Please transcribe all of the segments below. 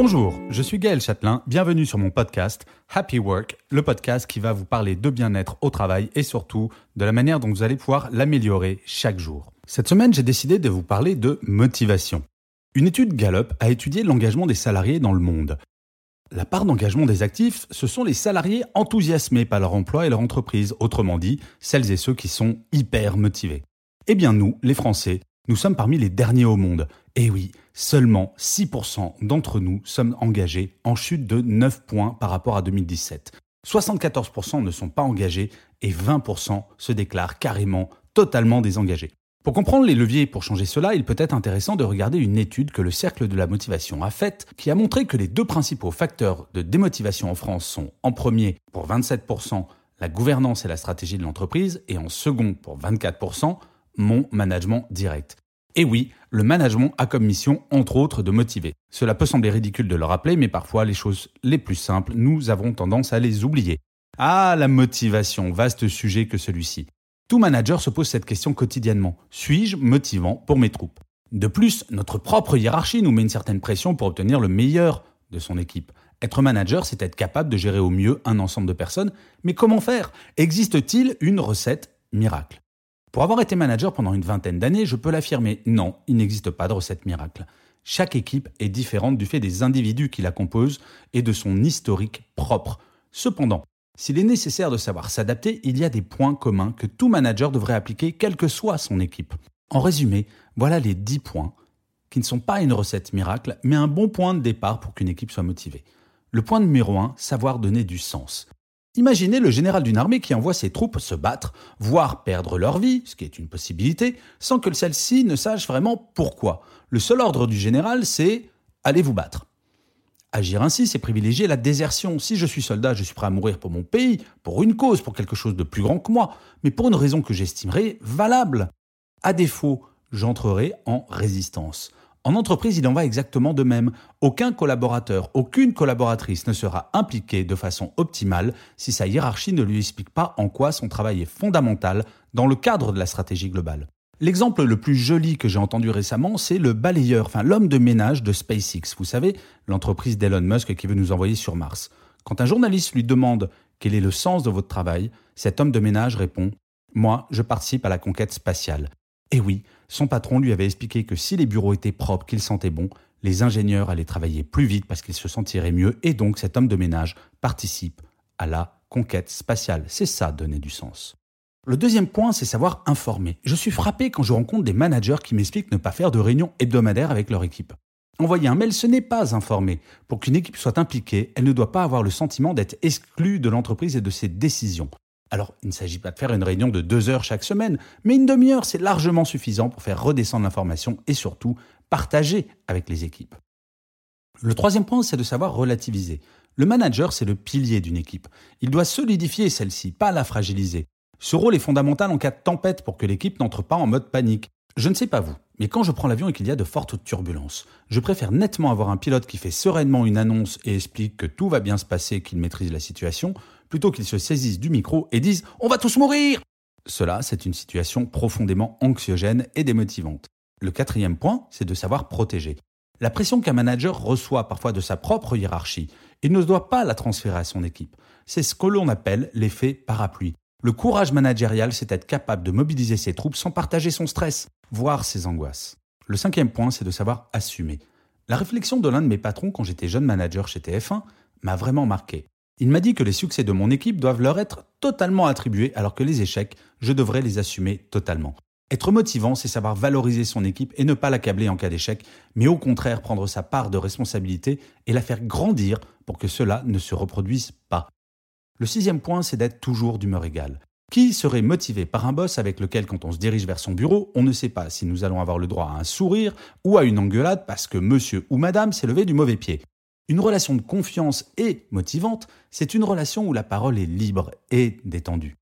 Bonjour, je suis Gaël Châtelain, bienvenue sur mon podcast Happy Work, le podcast qui va vous parler de bien-être au travail et surtout de la manière dont vous allez pouvoir l'améliorer chaque jour. Cette semaine, j'ai décidé de vous parler de motivation. Une étude Gallup a étudié l'engagement des salariés dans le monde. La part d'engagement des actifs, ce sont les salariés enthousiasmés par leur emploi et leur entreprise, autrement dit, celles et ceux qui sont hyper motivés. Eh bien nous, les Français, nous sommes parmi les derniers au monde. Et oui, seulement 6% d'entre nous sommes engagés en chute de 9 points par rapport à 2017. 74% ne sont pas engagés et 20% se déclarent carrément totalement désengagés. Pour comprendre les leviers pour changer cela, il peut être intéressant de regarder une étude que le Cercle de la motivation a faite, qui a montré que les deux principaux facteurs de démotivation en France sont en premier, pour 27%, la gouvernance et la stratégie de l'entreprise, et en second, pour 24%, mon management direct. Et oui, le management a comme mission, entre autres, de motiver. Cela peut sembler ridicule de le rappeler, mais parfois les choses les plus simples, nous avons tendance à les oublier. Ah, la motivation, vaste sujet que celui-ci. Tout manager se pose cette question quotidiennement. Suis-je motivant pour mes troupes? De plus, notre propre hiérarchie nous met une certaine pression pour obtenir le meilleur de son équipe. Être manager, c'est être capable de gérer au mieux un ensemble de personnes, mais comment faire? Existe-t-il une recette miracle? Pour avoir été manager pendant une vingtaine d'années, je peux l'affirmer, non, il n'existe pas de recette miracle. Chaque équipe est différente du fait des individus qui la composent et de son historique propre. Cependant, s'il est nécessaire de savoir s'adapter, il y a des points communs que tout manager devrait appliquer quelle que soit son équipe. En résumé, voilà les 10 points qui ne sont pas une recette miracle, mais un bon point de départ pour qu'une équipe soit motivée. Le point numéro 1, savoir donner du sens. Imaginez le général d'une armée qui envoie ses troupes se battre, voire perdre leur vie, ce qui est une possibilité, sans que celle-ci ne sache vraiment pourquoi. Le seul ordre du général, c'est allez vous battre. Agir ainsi, c'est privilégier la désertion. Si je suis soldat, je suis prêt à mourir pour mon pays, pour une cause, pour quelque chose de plus grand que moi, mais pour une raison que j'estimerai valable. À défaut, j'entrerai en résistance. En entreprise, il en va exactement de même. Aucun collaborateur, aucune collaboratrice ne sera impliqué de façon optimale si sa hiérarchie ne lui explique pas en quoi son travail est fondamental dans le cadre de la stratégie globale. L'exemple le plus joli que j'ai entendu récemment, c'est le balayeur, enfin l'homme de ménage de SpaceX. Vous savez, l'entreprise d'Elon Musk qui veut nous envoyer sur Mars. Quand un journaliste lui demande quel est le sens de votre travail, cet homme de ménage répond Moi, je participe à la conquête spatiale. Et oui, son patron lui avait expliqué que si les bureaux étaient propres, qu'ils sentaient bon, les ingénieurs allaient travailler plus vite parce qu'ils se sentiraient mieux, et donc cet homme de ménage participe à la conquête spatiale. C'est ça, donner du sens. Le deuxième point, c'est savoir informer. Je suis frappé quand je rencontre des managers qui m'expliquent ne pas faire de réunions hebdomadaires avec leur équipe. Envoyer un mail, ce n'est pas informer. Pour qu'une équipe soit impliquée, elle ne doit pas avoir le sentiment d'être exclue de l'entreprise et de ses décisions. Alors, il ne s'agit pas de faire une réunion de deux heures chaque semaine, mais une demi-heure, c'est largement suffisant pour faire redescendre l'information et surtout partager avec les équipes. Le troisième point, c'est de savoir relativiser. Le manager, c'est le pilier d'une équipe. Il doit solidifier celle-ci, pas la fragiliser. Ce rôle est fondamental en cas de tempête pour que l'équipe n'entre pas en mode panique. Je ne sais pas vous, mais quand je prends l'avion et qu'il y a de fortes turbulences, je préfère nettement avoir un pilote qui fait sereinement une annonce et explique que tout va bien se passer, qu'il maîtrise la situation, plutôt qu'il se saisisse du micro et dise On va tous mourir Cela, c'est une situation profondément anxiogène et démotivante. Le quatrième point, c'est de savoir protéger. La pression qu'un manager reçoit parfois de sa propre hiérarchie, il ne doit pas la transférer à son équipe. C'est ce que l'on appelle l'effet parapluie. Le courage managérial, c'est être capable de mobiliser ses troupes sans partager son stress, voire ses angoisses. Le cinquième point, c'est de savoir assumer. La réflexion de l'un de mes patrons quand j'étais jeune manager chez TF1 m'a vraiment marqué. Il m'a dit que les succès de mon équipe doivent leur être totalement attribués alors que les échecs, je devrais les assumer totalement. Être motivant, c'est savoir valoriser son équipe et ne pas l'accabler en cas d'échec, mais au contraire prendre sa part de responsabilité et la faire grandir pour que cela ne se reproduise pas. Le sixième point, c'est d'être toujours d'humeur égale. Qui serait motivé par un boss avec lequel, quand on se dirige vers son bureau, on ne sait pas si nous allons avoir le droit à un sourire ou à une engueulade parce que monsieur ou madame s'est levé du mauvais pied Une relation de confiance et motivante, c'est une relation où la parole est libre et détendue.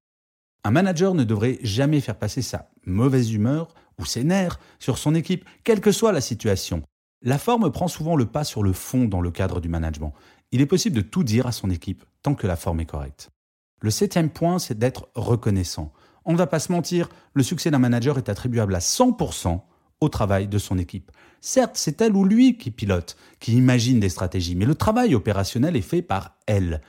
Un manager ne devrait jamais faire passer sa mauvaise humeur ou ses nerfs sur son équipe, quelle que soit la situation. La forme prend souvent le pas sur le fond dans le cadre du management. Il est possible de tout dire à son équipe tant que la forme est correcte. Le septième point, c'est d'être reconnaissant. On ne va pas se mentir, le succès d'un manager est attribuable à 100% au travail de son équipe. Certes, c'est elle ou lui qui pilote, qui imagine des stratégies, mais le travail opérationnel est fait par elle.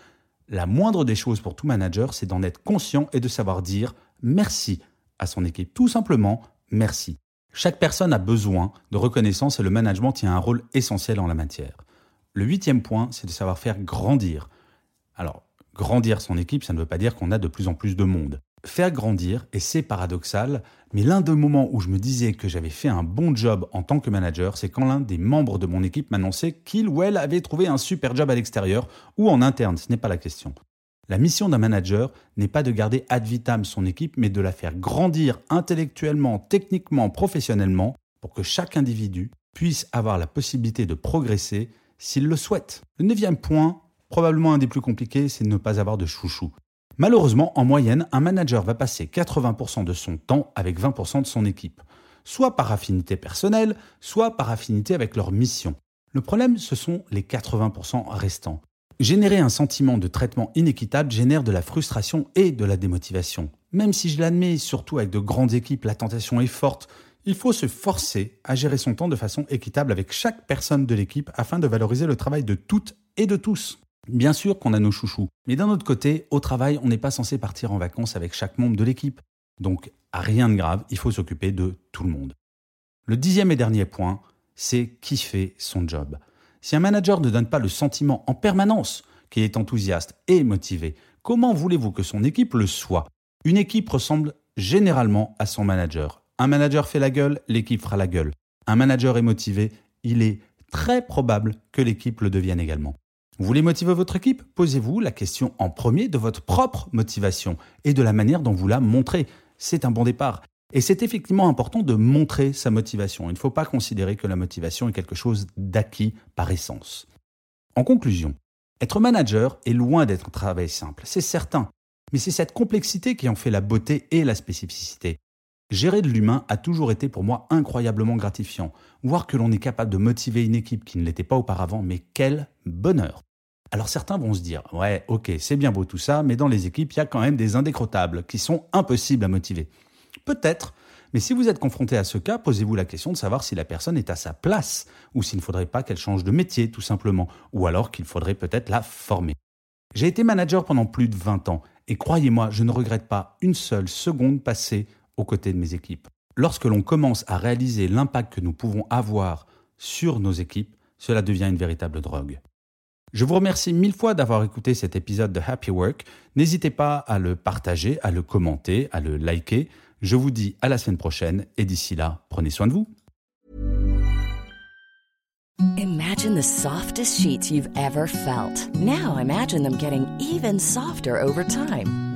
La moindre des choses pour tout manager, c'est d'en être conscient et de savoir dire merci à son équipe. Tout simplement, merci. Chaque personne a besoin de reconnaissance et le management tient un rôle essentiel en la matière. Le huitième point, c'est de savoir faire grandir. Alors, Grandir son équipe, ça ne veut pas dire qu'on a de plus en plus de monde. Faire grandir, et c'est paradoxal, mais l'un des moments où je me disais que j'avais fait un bon job en tant que manager, c'est quand l'un des membres de mon équipe m'annonçait qu'il ou elle avait trouvé un super job à l'extérieur ou en interne, ce n'est pas la question. La mission d'un manager n'est pas de garder ad vitam son équipe, mais de la faire grandir intellectuellement, techniquement, professionnellement, pour que chaque individu puisse avoir la possibilité de progresser s'il le souhaite. Le neuvième point, Probablement un des plus compliqués, c'est de ne pas avoir de chouchou. Malheureusement, en moyenne, un manager va passer 80% de son temps avec 20% de son équipe, soit par affinité personnelle, soit par affinité avec leur mission. Le problème, ce sont les 80% restants. Générer un sentiment de traitement inéquitable génère de la frustration et de la démotivation. Même si je l'admets, surtout avec de grandes équipes, la tentation est forte, il faut se forcer à gérer son temps de façon équitable avec chaque personne de l'équipe afin de valoriser le travail de toutes et de tous. Bien sûr qu'on a nos chouchous, mais d'un autre côté, au travail, on n'est pas censé partir en vacances avec chaque membre de l'équipe. Donc, rien de grave, il faut s'occuper de tout le monde. Le dixième et dernier point, c'est kiffer son job. Si un manager ne donne pas le sentiment en permanence qu'il est enthousiaste et motivé, comment voulez-vous que son équipe le soit? Une équipe ressemble généralement à son manager. Un manager fait la gueule, l'équipe fera la gueule. Un manager est motivé, il est très probable que l'équipe le devienne également. Vous voulez motiver votre équipe? Posez-vous la question en premier de votre propre motivation et de la manière dont vous la montrez. C'est un bon départ. Et c'est effectivement important de montrer sa motivation. Il ne faut pas considérer que la motivation est quelque chose d'acquis par essence. En conclusion, être manager est loin d'être un travail simple, c'est certain. Mais c'est cette complexité qui en fait la beauté et la spécificité. Gérer de l'humain a toujours été pour moi incroyablement gratifiant. Voir que l'on est capable de motiver une équipe qui ne l'était pas auparavant, mais quel bonheur alors certains vont se dire, ouais, ok, c'est bien beau tout ça, mais dans les équipes, il y a quand même des indécrottables qui sont impossibles à motiver. Peut-être, mais si vous êtes confronté à ce cas, posez-vous la question de savoir si la personne est à sa place, ou s'il ne faudrait pas qu'elle change de métier, tout simplement, ou alors qu'il faudrait peut-être la former. J'ai été manager pendant plus de 20 ans, et croyez-moi, je ne regrette pas une seule seconde passée aux côtés de mes équipes. Lorsque l'on commence à réaliser l'impact que nous pouvons avoir sur nos équipes, cela devient une véritable drogue. Je vous remercie mille fois d'avoir écouté cet épisode de Happy Work. N'hésitez pas à le partager, à le commenter, à le liker. Je vous dis à la semaine prochaine et d'ici là, prenez soin de vous. Imagine the softest sheets you've ever felt. Now imagine them getting even softer over time.